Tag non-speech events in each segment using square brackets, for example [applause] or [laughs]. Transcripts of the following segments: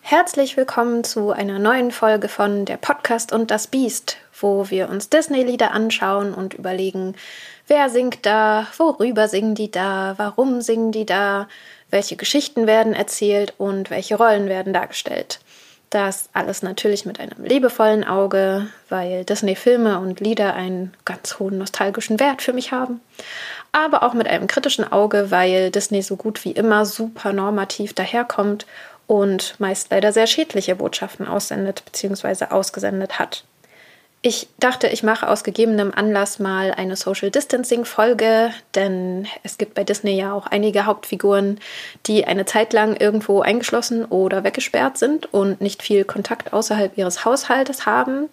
Herzlich willkommen zu einer neuen Folge von Der Podcast und das Biest, wo wir uns Disney-Lieder anschauen und überlegen, wer singt da, worüber singen die da, warum singen die da, welche Geschichten werden erzählt und welche Rollen werden dargestellt. Das alles natürlich mit einem liebevollen Auge, weil Disney-Filme und Lieder einen ganz hohen nostalgischen Wert für mich haben. Aber auch mit einem kritischen Auge, weil Disney so gut wie immer super normativ daherkommt und meist leider sehr schädliche Botschaften aussendet bzw. ausgesendet hat. Ich dachte, ich mache aus gegebenem Anlass mal eine Social Distancing Folge, denn es gibt bei Disney ja auch einige Hauptfiguren, die eine Zeit lang irgendwo eingeschlossen oder weggesperrt sind und nicht viel Kontakt außerhalb ihres Haushaltes haben.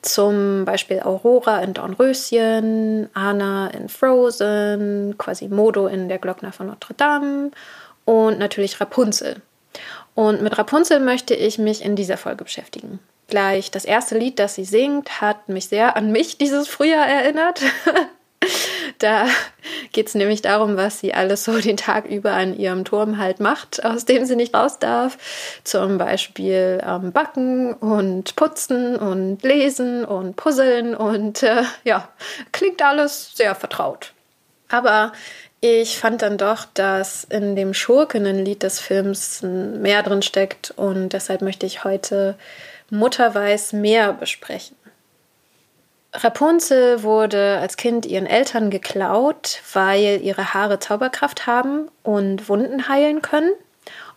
Zum Beispiel Aurora in Dornröschen, Anna in Frozen, Quasimodo in Der Glockner von Notre Dame und natürlich Rapunzel. Und mit Rapunzel möchte ich mich in dieser Folge beschäftigen gleich das erste Lied, das sie singt, hat mich sehr an mich [laughs] dieses Frühjahr erinnert. [laughs] da geht es nämlich darum, was sie alles so den Tag über an ihrem Turm halt macht, aus dem sie nicht raus darf. Zum Beispiel ähm, backen und putzen und lesen und puzzeln und äh, ja, klingt alles sehr vertraut. Aber ich fand dann doch, dass in dem Schurkenlied des Films mehr drin steckt und deshalb möchte ich heute Mutter weiß mehr besprechen. Rapunzel wurde als Kind ihren Eltern geklaut, weil ihre Haare Zauberkraft haben und Wunden heilen können.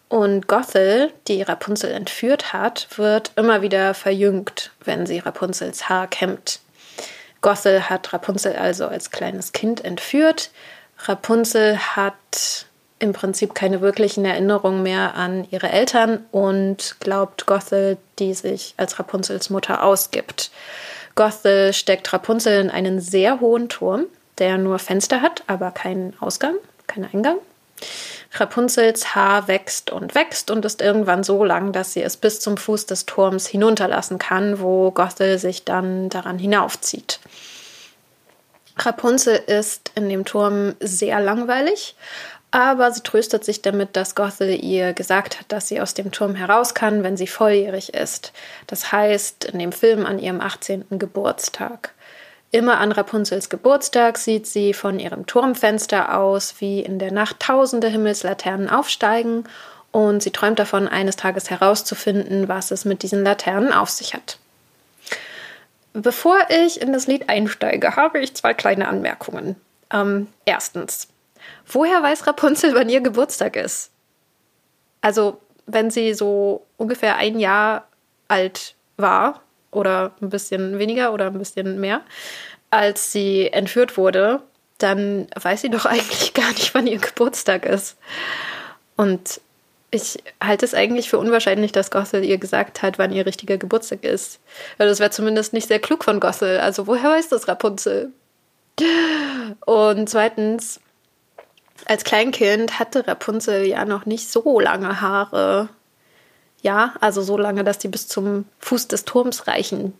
Und Gothel, die Rapunzel entführt hat, wird immer wieder verjüngt, wenn sie Rapunzels Haar kämmt. Gothel hat Rapunzel also als kleines Kind entführt. Rapunzel hat im Prinzip keine wirklichen Erinnerungen mehr an ihre Eltern und glaubt Gothel, die sich als Rapunzels Mutter ausgibt. Gothel steckt Rapunzel in einen sehr hohen Turm, der nur Fenster hat, aber keinen Ausgang, keinen Eingang. Rapunzels Haar wächst und wächst und ist irgendwann so lang, dass sie es bis zum Fuß des Turms hinunterlassen kann, wo Gothel sich dann daran hinaufzieht. Rapunzel ist in dem Turm sehr langweilig aber sie tröstet sich damit, dass Gothel ihr gesagt hat, dass sie aus dem Turm heraus kann, wenn sie volljährig ist. Das heißt, in dem Film an ihrem 18. Geburtstag. Immer an Rapunzels Geburtstag sieht sie von ihrem Turmfenster aus, wie in der Nacht tausende Himmelslaternen aufsteigen und sie träumt davon, eines Tages herauszufinden, was es mit diesen Laternen auf sich hat. Bevor ich in das Lied einsteige, [laughs] habe ich zwei kleine Anmerkungen. Ähm, erstens, Woher weiß Rapunzel, wann ihr Geburtstag ist? Also, wenn sie so ungefähr ein Jahr alt war oder ein bisschen weniger oder ein bisschen mehr, als sie entführt wurde, dann weiß sie doch [laughs] eigentlich gar nicht, wann ihr Geburtstag ist. Und ich halte es eigentlich für unwahrscheinlich, dass Gothel ihr gesagt hat, wann ihr richtiger Geburtstag ist. Das wäre zumindest nicht sehr klug von Gothel. Also woher weiß das Rapunzel? Und zweitens, als Kleinkind hatte Rapunzel ja noch nicht so lange Haare. Ja, also so lange, dass die bis zum Fuß des Turms reichen.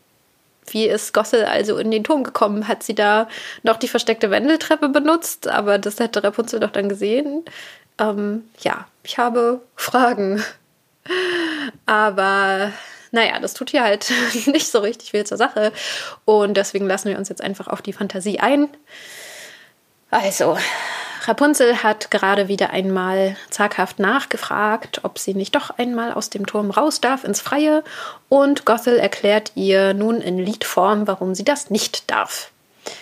Wie ist Gossel also in den Turm gekommen? Hat sie da noch die versteckte Wendeltreppe benutzt? Aber das hätte Rapunzel doch dann gesehen. Ähm, ja, ich habe Fragen. [laughs] Aber naja, das tut hier halt [laughs] nicht so richtig viel zur Sache. Und deswegen lassen wir uns jetzt einfach auf die Fantasie ein. Also, Rapunzel hat gerade wieder einmal zaghaft nachgefragt, ob sie nicht doch einmal aus dem Turm raus darf ins Freie, und Gothel erklärt ihr nun in Liedform, warum sie das nicht darf.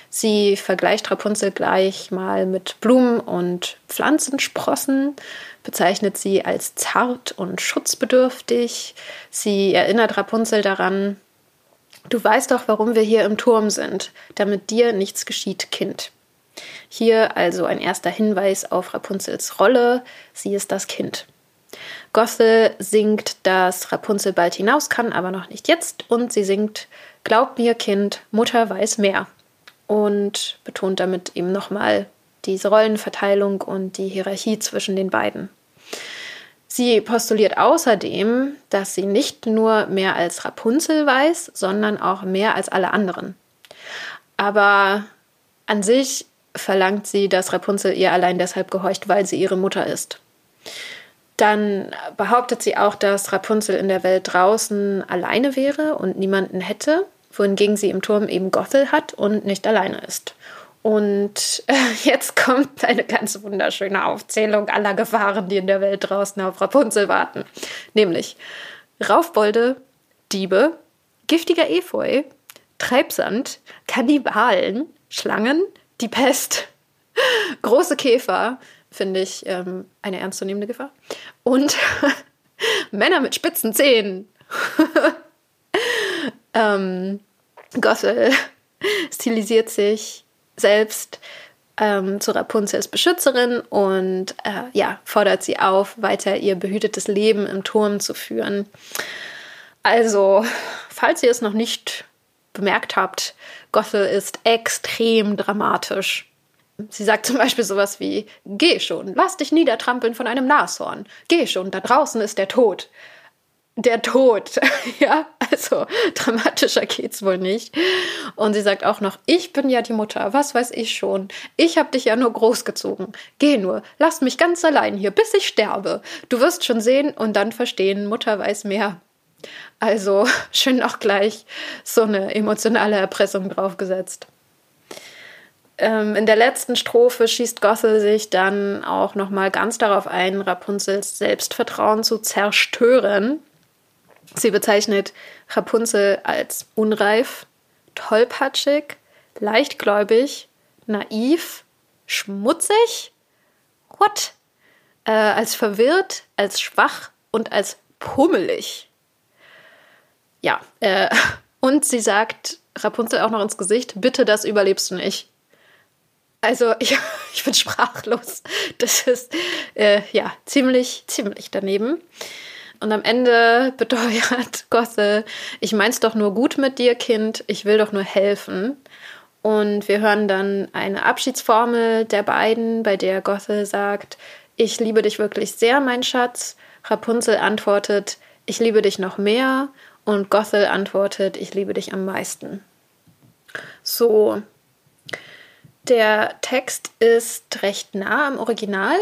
Sie vergleicht Rapunzel gleich mal mit Blumen und Pflanzensprossen, bezeichnet sie als zart und schutzbedürftig. Sie erinnert Rapunzel daran, Du weißt doch, warum wir hier im Turm sind, damit dir nichts geschieht, Kind. Hier also ein erster Hinweis auf Rapunzels Rolle. Sie ist das Kind. Gothel singt, dass Rapunzel bald hinaus kann, aber noch nicht jetzt. Und sie singt, Glaub mir, Kind, Mutter weiß mehr. Und betont damit eben nochmal diese Rollenverteilung und die Hierarchie zwischen den beiden. Sie postuliert außerdem, dass sie nicht nur mehr als Rapunzel weiß, sondern auch mehr als alle anderen. Aber an sich verlangt sie, dass Rapunzel ihr allein deshalb gehorcht, weil sie ihre Mutter ist. Dann behauptet sie auch, dass Rapunzel in der Welt draußen alleine wäre und niemanden hätte, wohingegen sie im Turm eben Gothel hat und nicht alleine ist. Und äh, [laughs] jetzt kommt eine ganz wunderschöne Aufzählung aller Gefahren, die in der Welt draußen auf Rapunzel warten. Nämlich Raufbolde, Diebe, giftiger Efeu, Treibsand, Kannibalen, Schlangen, die Pest, [laughs] große Käfer, finde ich ähm, eine ernstzunehmende Gefahr, und [laughs] Männer mit spitzen Zähnen. [laughs] ähm, Gothel stilisiert sich selbst ähm, zu Rapunzels Beschützerin und äh, ja, fordert sie auf, weiter ihr behütetes Leben im Turm zu führen. Also, falls ihr es noch nicht bemerkt habt, Gothel ist extrem dramatisch. Sie sagt zum Beispiel sowas wie: Geh schon, lass dich niedertrampeln von einem Nashorn. Geh schon, da draußen ist der Tod der Tod. [laughs] ja, also dramatischer geht's wohl nicht. Und sie sagt auch noch, ich bin ja die Mutter, was weiß ich schon. Ich habe dich ja nur großgezogen. Geh nur, lass mich ganz allein hier, bis ich sterbe. Du wirst schon sehen und dann verstehen, Mutter weiß mehr. Also [laughs] schön auch gleich so eine emotionale Erpressung draufgesetzt. Ähm, in der letzten Strophe schießt Gothel sich dann auch noch mal ganz darauf ein, Rapunzels Selbstvertrauen zu zerstören Sie bezeichnet Rapunzel als unreif, tollpatschig, leichtgläubig, naiv, schmutzig, what? Äh, als verwirrt, als schwach und als pummelig. Ja, äh, [laughs] und sie sagt Rapunzel auch noch ins Gesicht, bitte, das überlebst du nicht. Also [laughs] ich, ich bin sprachlos. Das ist äh, ja ziemlich, ziemlich daneben. Und am Ende [laughs] beteuert Gosse, ich mein's doch nur gut mit dir, Kind, ich will doch nur helfen. Und wir hören dann eine Abschiedsformel der beiden, bei der Gosse sagt, ich liebe dich wirklich sehr, mein Schatz. Rapunzel antwortet, ich liebe dich noch mehr. Und Gothel antwortet, ich liebe dich am meisten. So, der Text ist recht nah am Original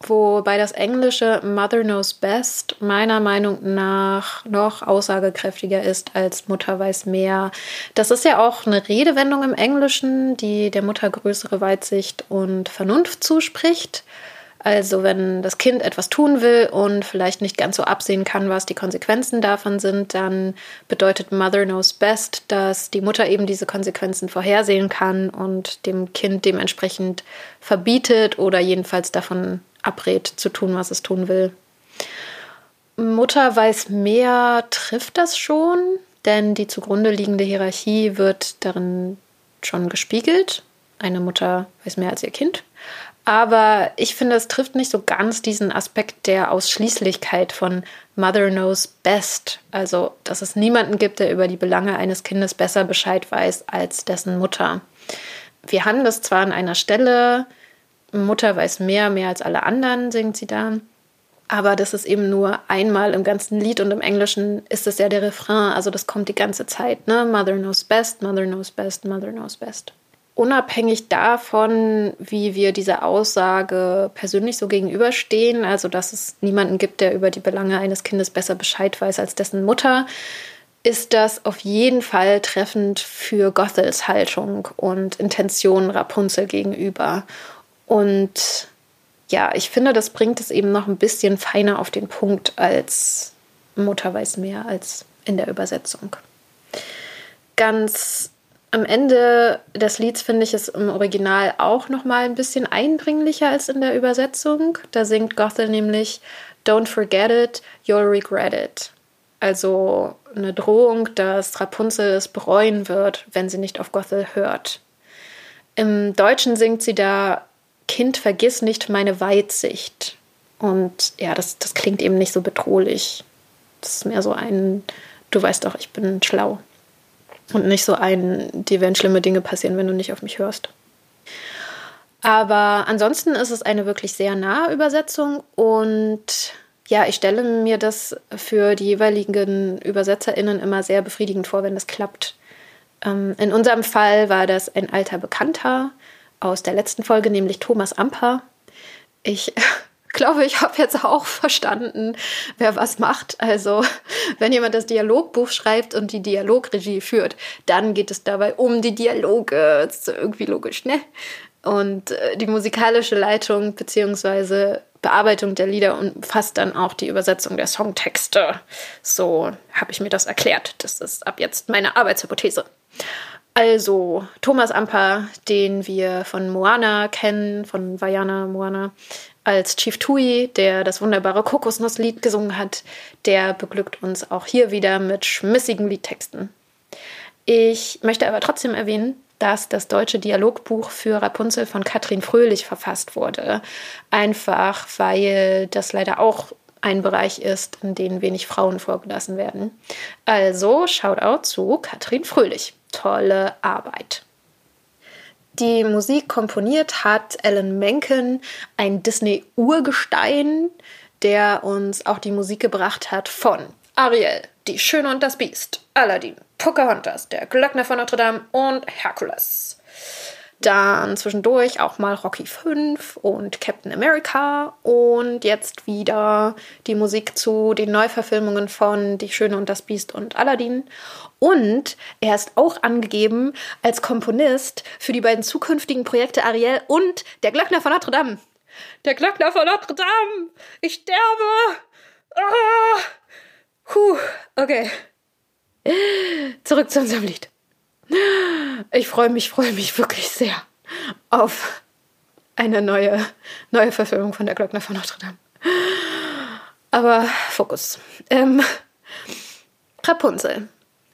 wobei das englische Mother Knows Best meiner Meinung nach noch aussagekräftiger ist als Mutter weiß mehr. Das ist ja auch eine Redewendung im Englischen, die der Mutter größere Weitsicht und Vernunft zuspricht. Also wenn das Kind etwas tun will und vielleicht nicht ganz so absehen kann, was die Konsequenzen davon sind, dann bedeutet Mother Knows Best, dass die Mutter eben diese Konsequenzen vorhersehen kann und dem Kind dementsprechend verbietet oder jedenfalls davon abrät zu tun, was es tun will. Mutter weiß mehr trifft das schon, denn die zugrunde liegende Hierarchie wird darin schon gespiegelt. Eine Mutter weiß mehr als ihr Kind. Aber ich finde, es trifft nicht so ganz diesen Aspekt der Ausschließlichkeit von Mother knows best. Also, dass es niemanden gibt, der über die Belange eines Kindes besser Bescheid weiß als dessen Mutter. Wir haben das zwar an einer Stelle, Mutter weiß mehr, mehr als alle anderen, singt sie da. Aber das ist eben nur einmal im ganzen Lied und im Englischen ist es ja der Refrain, also das kommt die ganze Zeit, ne? Mother knows best, Mother knows best, Mother knows best. Unabhängig davon, wie wir dieser Aussage persönlich so gegenüberstehen, also dass es niemanden gibt, der über die Belange eines Kindes besser Bescheid weiß als dessen Mutter, ist das auf jeden Fall treffend für Gothels Haltung und Intention Rapunzel gegenüber. Und ja, ich finde, das bringt es eben noch ein bisschen feiner auf den Punkt als Mutter weiß mehr als in der Übersetzung. Ganz am Ende des Lieds finde ich es im Original auch noch mal ein bisschen eindringlicher als in der Übersetzung. Da singt Gothel nämlich Don't forget it, you'll regret it. Also eine Drohung, dass Rapunzel es bereuen wird, wenn sie nicht auf Gothel hört. Im Deutschen singt sie da Kind, vergiss nicht meine Weitsicht. Und ja, das, das klingt eben nicht so bedrohlich. Das ist mehr so ein, du weißt doch, ich bin schlau. Und nicht so ein, dir werden schlimme Dinge passieren, wenn du nicht auf mich hörst. Aber ansonsten ist es eine wirklich sehr nahe Übersetzung und ja, ich stelle mir das für die jeweiligen ÜbersetzerInnen immer sehr befriedigend vor, wenn das klappt. Ähm, in unserem Fall war das ein alter Bekannter, aus der letzten Folge, nämlich Thomas Amper. Ich glaube, ich habe jetzt auch verstanden, wer was macht. Also, wenn jemand das Dialogbuch schreibt und die Dialogregie führt, dann geht es dabei um die Dialoge. Das ist irgendwie logisch, ne? Und äh, die musikalische Leitung bzw. Bearbeitung der Lieder umfasst dann auch die Übersetzung der Songtexte. So habe ich mir das erklärt. Das ist ab jetzt meine Arbeitshypothese. Also, Thomas Amper, den wir von Moana kennen, von Vajana Moana, als Chief Tui, der das wunderbare Kokosnusslied gesungen hat, der beglückt uns auch hier wieder mit schmissigen Liedtexten. Ich möchte aber trotzdem erwähnen, dass das deutsche Dialogbuch für Rapunzel von Katrin Fröhlich verfasst wurde. Einfach weil das leider auch ein Bereich ist, in dem wenig Frauen vorgelassen werden. Also Shoutout zu Katrin Fröhlich. Tolle Arbeit. Die Musik komponiert hat Alan Menken, ein Disney-Urgestein, der uns auch die Musik gebracht hat von Ariel, Die Schöne und das Biest, Aladdin, Pocahontas, Der Glöckner von Notre Dame und Hercules. Dann zwischendurch auch mal Rocky 5 und Captain America und jetzt wieder die Musik zu den Neuverfilmungen von Die Schöne und das Biest und Aladdin. Und er ist auch angegeben als Komponist für die beiden zukünftigen Projekte Ariel und Der Glöckner von Notre Dame. Der Glöckner von Notre Dame! Ich sterbe! Ah! Puh, okay. Zurück zu unserem Lied. Ich freue mich, freue mich wirklich sehr auf eine neue, neue Verfilmung von der Glöckner von Notre Dame. Aber Fokus. Ähm, Rapunzel.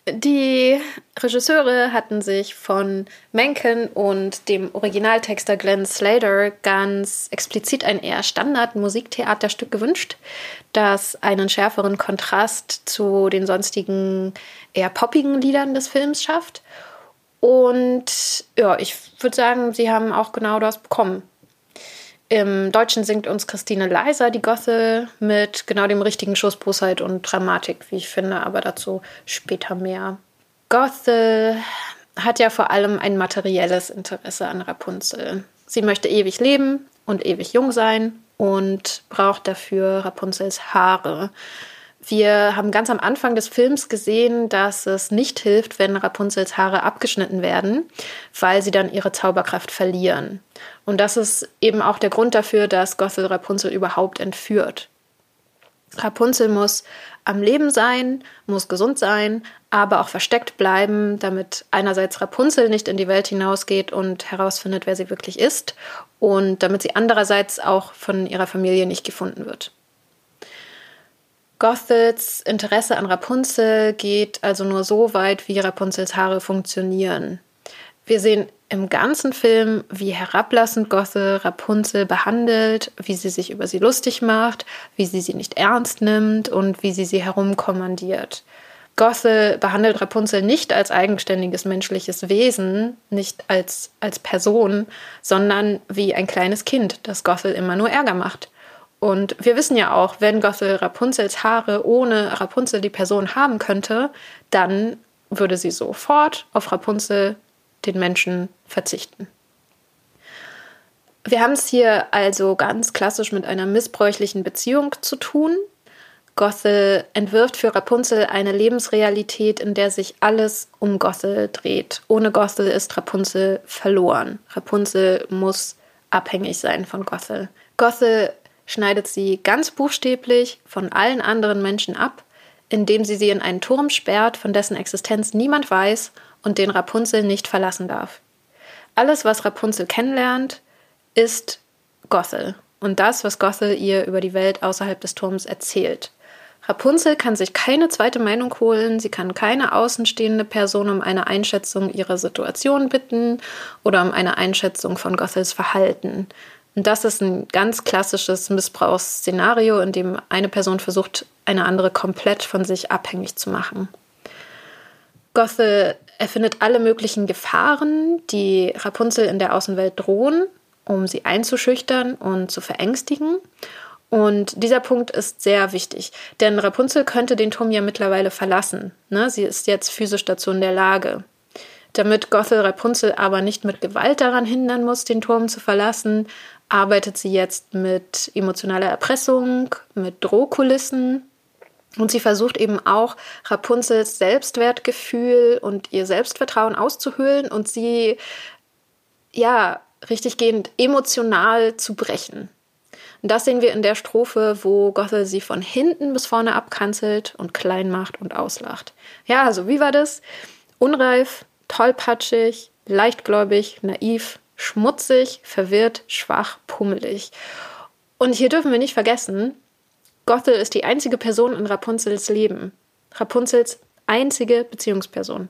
Die Regisseure hatten sich von Mencken und dem Originaltexter Glenn Slater ganz explizit ein eher Standard-Musiktheaterstück gewünscht, das einen schärferen Kontrast zu den sonstigen eher poppigen Liedern des Films schafft. Und ja, ich würde sagen, sie haben auch genau das bekommen. Im Deutschen singt uns Christine Leiser die Gosse mit genau dem richtigen Schuss Bosheit und Dramatik, wie ich finde, aber dazu später mehr. Gosse hat ja vor allem ein materielles Interesse an Rapunzel. Sie möchte ewig leben und ewig jung sein und braucht dafür Rapunzels Haare. Wir haben ganz am Anfang des Films gesehen, dass es nicht hilft, wenn Rapunzels Haare abgeschnitten werden, weil sie dann ihre Zauberkraft verlieren. Und das ist eben auch der Grund dafür, dass Gothel Rapunzel überhaupt entführt. Rapunzel muss am Leben sein, muss gesund sein, aber auch versteckt bleiben, damit einerseits Rapunzel nicht in die Welt hinausgeht und herausfindet, wer sie wirklich ist, und damit sie andererseits auch von ihrer Familie nicht gefunden wird. Gothels Interesse an Rapunzel geht also nur so weit, wie Rapunzels Haare funktionieren. Wir sehen im ganzen Film, wie herablassend Gothel Rapunzel behandelt, wie sie sich über sie lustig macht, wie sie sie nicht ernst nimmt und wie sie sie herumkommandiert. Gothel behandelt Rapunzel nicht als eigenständiges menschliches Wesen, nicht als, als Person, sondern wie ein kleines Kind, das Gothel immer nur Ärger macht. Und wir wissen ja auch, wenn Gothel Rapunzels Haare ohne Rapunzel die Person haben könnte, dann würde sie sofort auf Rapunzel den Menschen verzichten. Wir haben es hier also ganz klassisch mit einer missbräuchlichen Beziehung zu tun. Gothel entwirft für Rapunzel eine Lebensrealität, in der sich alles um Gothel dreht. Ohne Gothel ist Rapunzel verloren. Rapunzel muss abhängig sein von Gothel. Gothel schneidet sie ganz buchstäblich von allen anderen Menschen ab, indem sie sie in einen Turm sperrt, von dessen Existenz niemand weiß und den Rapunzel nicht verlassen darf. Alles, was Rapunzel kennenlernt, ist Gothel und das, was Gothel ihr über die Welt außerhalb des Turms erzählt. Rapunzel kann sich keine zweite Meinung holen, sie kann keine außenstehende Person um eine Einschätzung ihrer Situation bitten oder um eine Einschätzung von Gothels Verhalten. Und das ist ein ganz klassisches Missbrauchsszenario, in dem eine Person versucht, eine andere komplett von sich abhängig zu machen. Gothel erfindet alle möglichen Gefahren, die Rapunzel in der Außenwelt drohen, um sie einzuschüchtern und zu verängstigen. Und dieser Punkt ist sehr wichtig, denn Rapunzel könnte den Turm ja mittlerweile verlassen. Ne? Sie ist jetzt physisch dazu in der Lage. Damit Gothel Rapunzel aber nicht mit Gewalt daran hindern muss, den Turm zu verlassen, arbeitet sie jetzt mit emotionaler Erpressung, mit Drohkulissen und sie versucht eben auch Rapunzels Selbstwertgefühl und ihr Selbstvertrauen auszuhöhlen und sie ja richtig gehend emotional zu brechen. Und das sehen wir in der Strophe, wo Gothel sie von hinten bis vorne abkanzelt und klein macht und auslacht. Ja, also wie war das? Unreif, tollpatschig, leichtgläubig, naiv, schmutzig, verwirrt, schwach, pummelig. Und hier dürfen wir nicht vergessen, Gothel ist die einzige Person in Rapunzels Leben. Rapunzels einzige Beziehungsperson.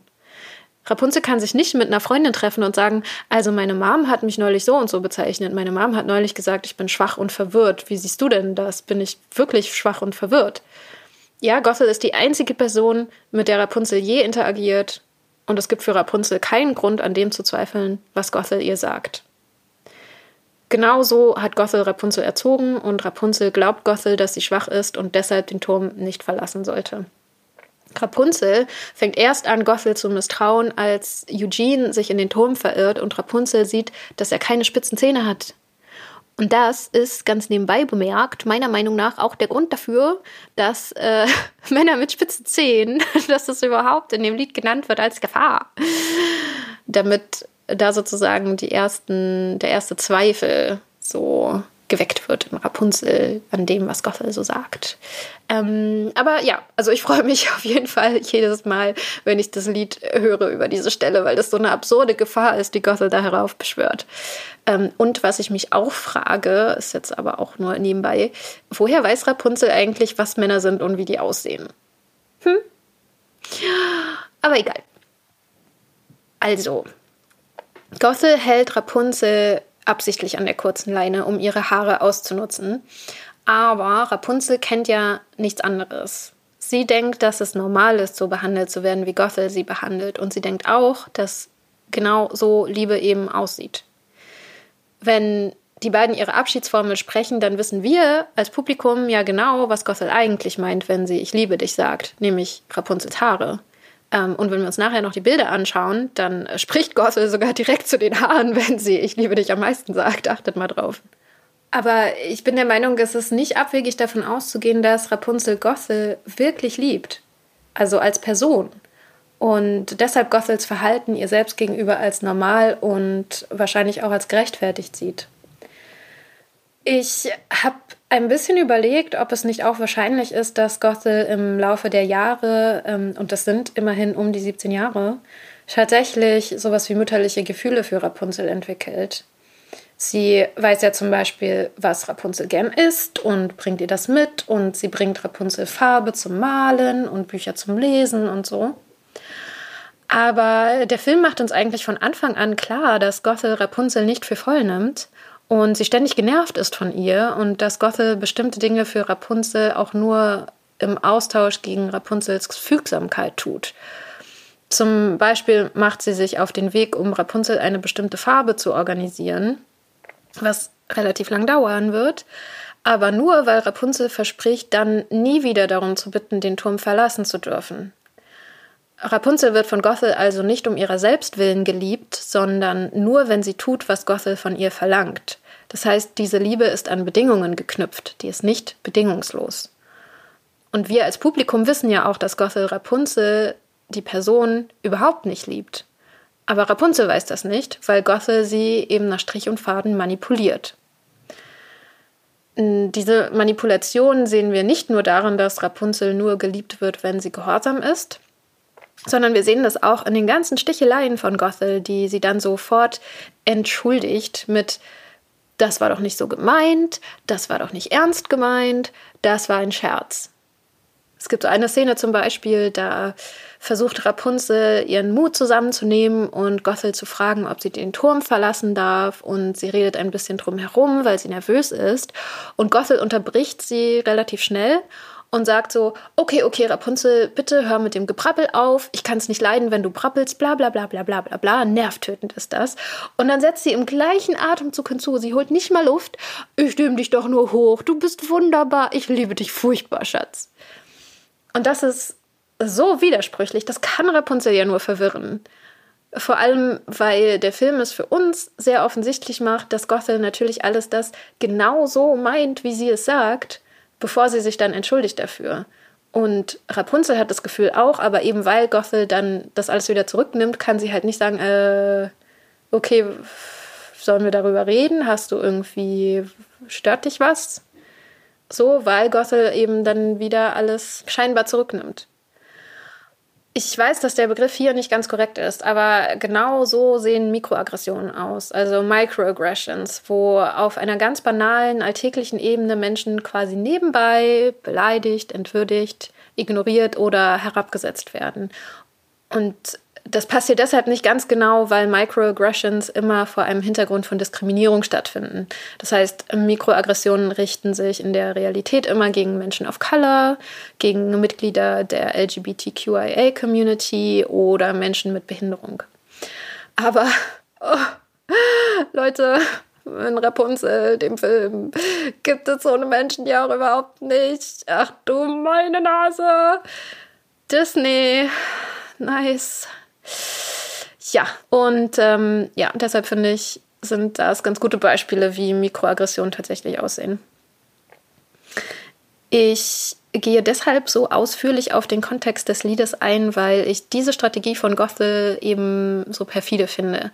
Rapunzel kann sich nicht mit einer Freundin treffen und sagen, also meine Mom hat mich neulich so und so bezeichnet. Meine Mom hat neulich gesagt, ich bin schwach und verwirrt. Wie siehst du denn das? Bin ich wirklich schwach und verwirrt? Ja, Gothel ist die einzige Person, mit der Rapunzel je interagiert. Und es gibt für Rapunzel keinen Grund, an dem zu zweifeln, was Gothel ihr sagt. Genauso hat Gothel Rapunzel erzogen und Rapunzel glaubt Gothel, dass sie schwach ist und deshalb den Turm nicht verlassen sollte. Rapunzel fängt erst an, Gothel zu misstrauen, als Eugene sich in den Turm verirrt und Rapunzel sieht, dass er keine spitzen Zähne hat. Und das ist ganz nebenbei bemerkt, meiner Meinung nach auch der Grund dafür, dass äh, [laughs] Männer mit spitzen Zähnen, [laughs] dass das überhaupt in dem Lied genannt wird als Gefahr. Damit da sozusagen die ersten, der erste Zweifel so geweckt wird in Rapunzel an dem, was Gothel so sagt. Ähm, aber ja, also ich freue mich [laughs] auf jeden Fall jedes Mal, wenn ich das Lied höre über diese Stelle, weil das so eine absurde Gefahr ist, die Gothel da heraufbeschwört. Ähm, und was ich mich auch frage, ist jetzt aber auch nur nebenbei, woher weiß Rapunzel eigentlich, was Männer sind und wie die aussehen? Hm? Aber egal. Also, Gothel hält Rapunzel absichtlich an der kurzen Leine, um ihre Haare auszunutzen. Aber Rapunzel kennt ja nichts anderes. Sie denkt, dass es normal ist, so behandelt zu werden, wie Gothel sie behandelt. Und sie denkt auch, dass genau so Liebe eben aussieht. Wenn die beiden ihre Abschiedsformel sprechen, dann wissen wir als Publikum ja genau, was Gothel eigentlich meint, wenn sie Ich liebe dich sagt, nämlich Rapunzels Haare. Ähm, und wenn wir uns nachher noch die Bilder anschauen, dann spricht Gothel sogar direkt zu den Haaren, [laughs] wenn sie Ich liebe dich am meisten sagt. Achtet mal drauf. Aber ich bin der Meinung, es ist nicht abwegig davon auszugehen, dass Rapunzel Gothel wirklich liebt. Also als Person. Und deshalb Gothels Verhalten ihr selbst gegenüber als normal und wahrscheinlich auch als gerechtfertigt sieht. Ich habe ein bisschen überlegt, ob es nicht auch wahrscheinlich ist, dass Gothel im Laufe der Jahre, ähm, und das sind immerhin um die 17 Jahre, tatsächlich sowas wie mütterliche Gefühle für Rapunzel entwickelt. Sie weiß ja zum Beispiel, was Rapunzel gern isst und bringt ihr das mit und sie bringt Rapunzel Farbe zum Malen und Bücher zum Lesen und so. Aber der Film macht uns eigentlich von Anfang an klar, dass Gothel Rapunzel nicht für voll nimmt und sie ständig genervt ist von ihr und dass Gothel bestimmte Dinge für Rapunzel auch nur im Austausch gegen Rapunzels Fügsamkeit tut. Zum Beispiel macht sie sich auf den Weg, um Rapunzel eine bestimmte Farbe zu organisieren, was relativ lang dauern wird, aber nur weil Rapunzel verspricht, dann nie wieder darum zu bitten, den Turm verlassen zu dürfen. Rapunzel wird von Gothel also nicht um ihrer selbst willen geliebt, sondern nur, wenn sie tut, was Gothel von ihr verlangt. Das heißt, diese Liebe ist an Bedingungen geknüpft, die ist nicht bedingungslos. Und wir als Publikum wissen ja auch, dass Gothel Rapunzel die Person überhaupt nicht liebt. Aber Rapunzel weiß das nicht, weil Gothel sie eben nach Strich und Faden manipuliert. Diese Manipulation sehen wir nicht nur darin, dass Rapunzel nur geliebt wird, wenn sie gehorsam ist, sondern wir sehen das auch in den ganzen Sticheleien von Gothel, die sie dann sofort entschuldigt mit das war doch nicht so gemeint, das war doch nicht ernst gemeint, das war ein Scherz. Es gibt so eine Szene zum Beispiel, da versucht Rapunzel ihren Mut zusammenzunehmen und Gothel zu fragen, ob sie den Turm verlassen darf. Und sie redet ein bisschen drum herum, weil sie nervös ist. Und Gothel unterbricht sie relativ schnell und sagt so, okay, okay, Rapunzel, bitte hör mit dem Geprappel auf. Ich kann es nicht leiden, wenn du prappelst, bla bla bla bla bla bla bla. Nervtötend ist das. Und dann setzt sie im gleichen Atemzug hinzu. Sie holt nicht mal Luft. Ich nehme dich doch nur hoch. Du bist wunderbar. Ich liebe dich furchtbar, Schatz. Und das ist so widersprüchlich. Das kann Rapunzel ja nur verwirren. Vor allem, weil der Film es für uns sehr offensichtlich macht, dass Gothel natürlich alles das genau so meint, wie sie es sagt, bevor sie sich dann entschuldigt dafür. Und Rapunzel hat das Gefühl auch, aber eben weil Gothel dann das alles wieder zurücknimmt, kann sie halt nicht sagen, äh, okay, sollen wir darüber reden? Hast du irgendwie, stört dich was? So, weil Gothel eben dann wieder alles scheinbar zurücknimmt. Ich weiß, dass der Begriff hier nicht ganz korrekt ist, aber genau so sehen Mikroaggressionen aus, also Microaggressions, wo auf einer ganz banalen, alltäglichen Ebene Menschen quasi nebenbei beleidigt, entwürdigt, ignoriert oder herabgesetzt werden. Und das passiert deshalb nicht ganz genau, weil Microaggressions immer vor einem Hintergrund von Diskriminierung stattfinden. Das heißt, Mikroaggressionen richten sich in der Realität immer gegen Menschen of Color, gegen Mitglieder der LGBTQIA-Community oder Menschen mit Behinderung. Aber, oh, Leute, in Rapunzel, dem Film, gibt es so eine Menschen ja auch überhaupt nicht. Ach du meine Nase. Disney. Nice. Ja, und ähm, ja, deshalb finde ich, sind das ganz gute Beispiele, wie Mikroaggressionen tatsächlich aussehen. Ich gehe deshalb so ausführlich auf den Kontext des Liedes ein, weil ich diese Strategie von Gothel eben so perfide finde.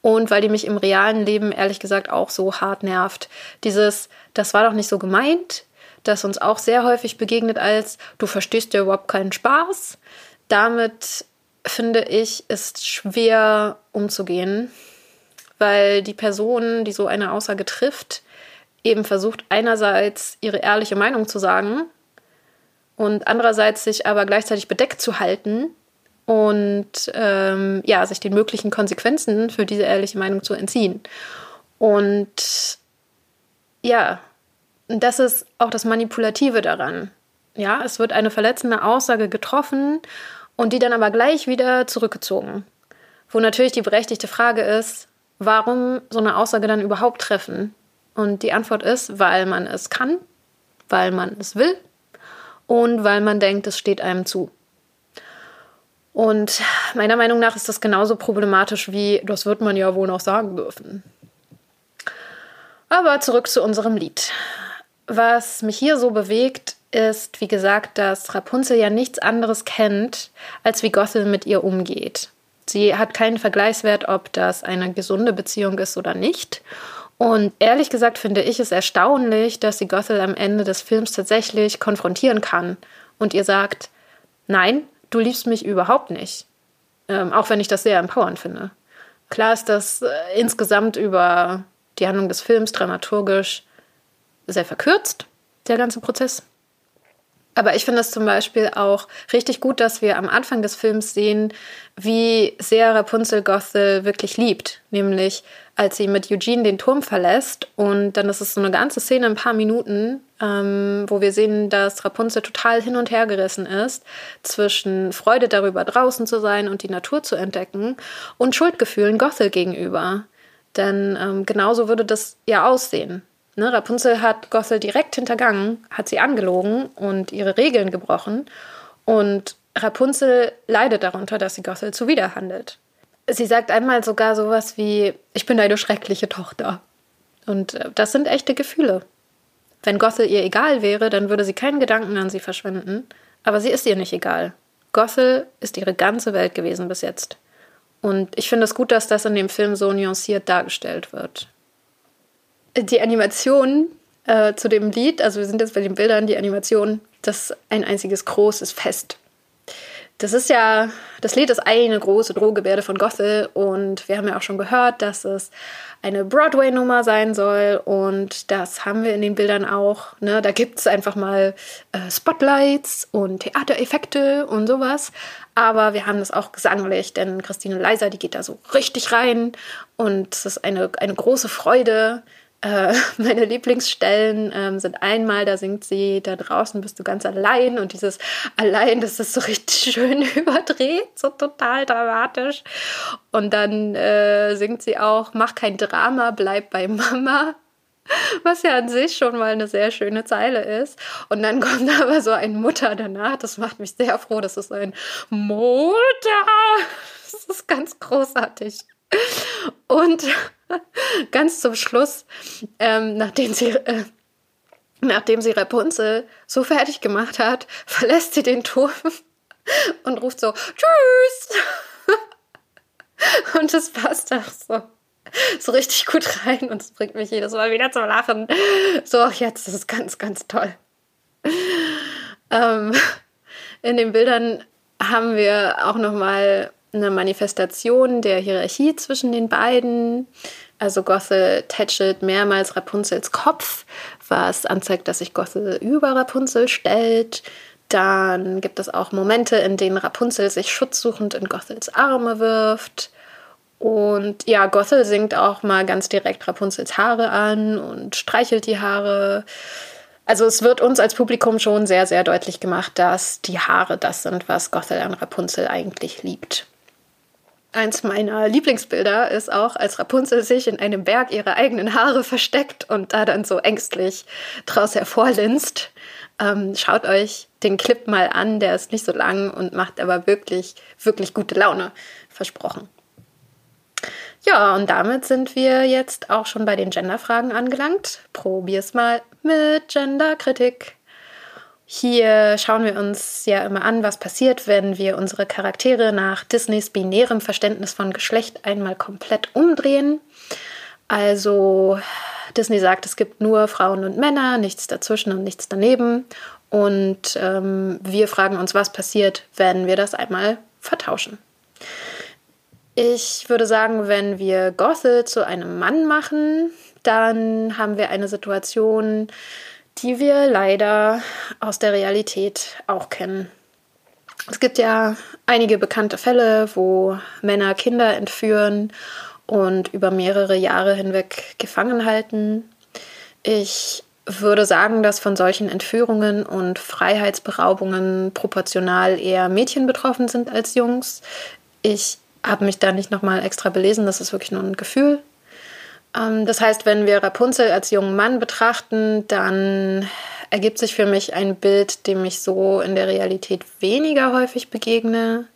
Und weil die mich im realen Leben ehrlich gesagt auch so hart nervt. Dieses, das war doch nicht so gemeint, das uns auch sehr häufig begegnet als, du verstehst ja überhaupt keinen Spaß. Damit finde ich, ist schwer umzugehen, weil die Person, die so eine Aussage trifft, eben versucht einerseits ihre ehrliche Meinung zu sagen und andererseits sich aber gleichzeitig bedeckt zu halten und ähm, ja, sich den möglichen Konsequenzen für diese ehrliche Meinung zu entziehen. Und ja, das ist auch das Manipulative daran. Ja, es wird eine verletzende Aussage getroffen und die dann aber gleich wieder zurückgezogen. Wo natürlich die berechtigte Frage ist, warum so eine Aussage dann überhaupt treffen? Und die Antwort ist, weil man es kann, weil man es will und weil man denkt, es steht einem zu. Und meiner Meinung nach ist das genauso problematisch wie, das wird man ja wohl noch sagen dürfen. Aber zurück zu unserem Lied. Was mich hier so bewegt, ist, wie gesagt, dass Rapunzel ja nichts anderes kennt, als wie Gothel mit ihr umgeht. Sie hat keinen Vergleichswert, ob das eine gesunde Beziehung ist oder nicht. Und ehrlich gesagt finde ich es erstaunlich, dass sie Gothel am Ende des Films tatsächlich konfrontieren kann und ihr sagt, nein, du liebst mich überhaupt nicht. Ähm, auch wenn ich das sehr empowernd finde. Klar ist das äh, insgesamt über die Handlung des Films dramaturgisch sehr verkürzt, der ganze Prozess. Aber ich finde es zum Beispiel auch richtig gut, dass wir am Anfang des Films sehen, wie sehr Rapunzel Gothel wirklich liebt. Nämlich, als sie mit Eugene den Turm verlässt. Und dann ist es so eine ganze Szene, ein paar Minuten, ähm, wo wir sehen, dass Rapunzel total hin und her gerissen ist zwischen Freude darüber, draußen zu sein und die Natur zu entdecken und Schuldgefühlen Gothel gegenüber. Denn ähm, genauso würde das ja aussehen. Ne, Rapunzel hat Gothel direkt hintergangen, hat sie angelogen und ihre Regeln gebrochen. Und Rapunzel leidet darunter, dass sie Gothel zuwiderhandelt. Sie sagt einmal sogar sowas wie: Ich bin deine schreckliche Tochter. Und äh, das sind echte Gefühle. Wenn Gothel ihr egal wäre, dann würde sie keinen Gedanken an sie verschwenden. Aber sie ist ihr nicht egal. Gothel ist ihre ganze Welt gewesen bis jetzt. Und ich finde es gut, dass das in dem Film so nuanciert dargestellt wird die Animation äh, zu dem Lied, also wir sind jetzt bei den Bildern, die Animation, das ist ein einziges großes Fest. Das ist ja, das Lied ist eine große Drohgebärde von Gothel und wir haben ja auch schon gehört, dass es eine Broadway-Nummer sein soll und das haben wir in den Bildern auch. Ne? Da gibt es einfach mal äh, Spotlights und Theatereffekte und sowas. Aber wir haben das auch gesanglich, denn Christine Leiser, die geht da so richtig rein und es ist eine, eine große Freude, äh, [laughs] meine Lieblingsstellen ähm, sind einmal, da singt sie, da draußen bist du ganz allein und dieses allein, das ist so richtig [laughs] schön überdreht, so total dramatisch. Und dann äh, singt sie auch, mach kein Drama, bleib bei Mama. [laughs] Was ja an sich schon mal eine sehr schöne Zeile ist. Und dann kommt aber so ein Mutter danach. Das macht mich sehr froh. Das ist ein Mutter. Das ist ganz großartig. Und [laughs] ganz zum Schluss, ähm, nachdem sie. Äh, nachdem sie Rapunzel so fertig gemacht hat, [laughs] verlässt sie den Turm [laughs] und ruft so Tschüss. Und das passt auch so so richtig gut rein und es bringt mich jedes Mal wieder zum Lachen. So, auch jetzt, das ist ganz, ganz toll. Ähm, in den Bildern haben wir auch nochmal eine Manifestation der Hierarchie zwischen den beiden. Also Gothel tätschelt mehrmals Rapunzels Kopf, was anzeigt, dass sich Gothel über Rapunzel stellt. Dann gibt es auch Momente, in denen Rapunzel sich schutzsuchend in Gothels Arme wirft. Und ja, Gothel singt auch mal ganz direkt Rapunzels Haare an und streichelt die Haare. Also es wird uns als Publikum schon sehr, sehr deutlich gemacht, dass die Haare das sind, was Gothel an Rapunzel eigentlich liebt. Eins meiner Lieblingsbilder ist auch, als Rapunzel sich in einem Berg ihrer eigenen Haare versteckt und da dann so ängstlich draus hervorlinst. Ähm, schaut euch den Clip mal an, der ist nicht so lang und macht aber wirklich, wirklich gute Laune. Versprochen. Ja, und damit sind wir jetzt auch schon bei den Genderfragen angelangt. Probier's mal mit Genderkritik. Hier schauen wir uns ja immer an, was passiert, wenn wir unsere Charaktere nach Disneys binärem Verständnis von Geschlecht einmal komplett umdrehen. Also Disney sagt, es gibt nur Frauen und Männer, nichts dazwischen und nichts daneben. Und ähm, wir fragen uns, was passiert, wenn wir das einmal vertauschen. Ich würde sagen, wenn wir Gothel zu einem Mann machen, dann haben wir eine Situation, die wir leider aus der Realität auch kennen. Es gibt ja einige bekannte Fälle, wo Männer Kinder entführen und über mehrere Jahre hinweg gefangen halten. Ich würde sagen, dass von solchen Entführungen und Freiheitsberaubungen proportional eher Mädchen betroffen sind als Jungs. Ich habe mich da nicht nochmal extra belesen, das ist wirklich nur ein Gefühl. Ähm, das heißt, wenn wir Rapunzel als jungen Mann betrachten, dann ergibt sich für mich ein Bild, dem ich so in der Realität weniger häufig begegne.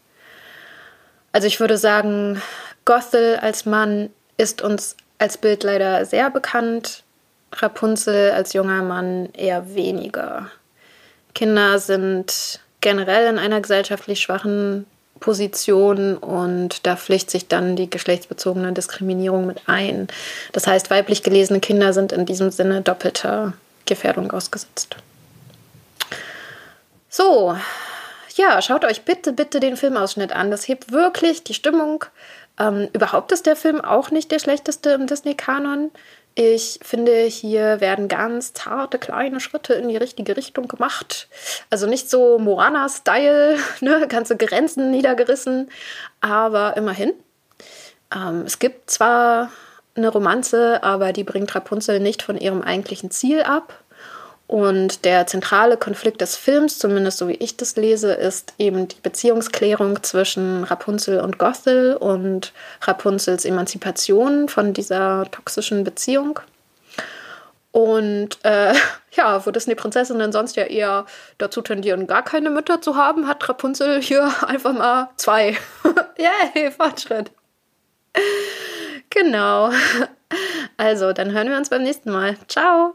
Also ich würde sagen, Gothel als Mann ist uns als Bild leider sehr bekannt, Rapunzel als junger Mann eher weniger. Kinder sind generell in einer gesellschaftlich schwachen Position und da pflicht sich dann die geschlechtsbezogene Diskriminierung mit ein. Das heißt, weiblich gelesene Kinder sind in diesem Sinne doppelter Gefährdung ausgesetzt. So, ja, schaut euch bitte, bitte den Filmausschnitt an. Das hebt wirklich die Stimmung. Ähm, überhaupt ist der Film auch nicht der schlechteste im Disney-Kanon. Ich finde, hier werden ganz zarte kleine Schritte in die richtige Richtung gemacht. Also nicht so Moana-Style, [laughs] ne, ganze Grenzen niedergerissen, aber immerhin. Ähm, es gibt zwar eine Romanze, aber die bringt Rapunzel nicht von ihrem eigentlichen Ziel ab. Und der zentrale Konflikt des Films, zumindest so wie ich das lese, ist eben die Beziehungsklärung zwischen Rapunzel und Gothel und Rapunzels Emanzipation von dieser toxischen Beziehung. Und äh, [laughs] ja, wo Disney-Prinzessinnen sonst ja eher dazu tendieren, gar keine Mütter zu haben, hat Rapunzel hier [laughs] einfach mal zwei. [laughs] Yay, Fortschritt. Genau. Also, dann hören wir uns beim nächsten Mal. Ciao.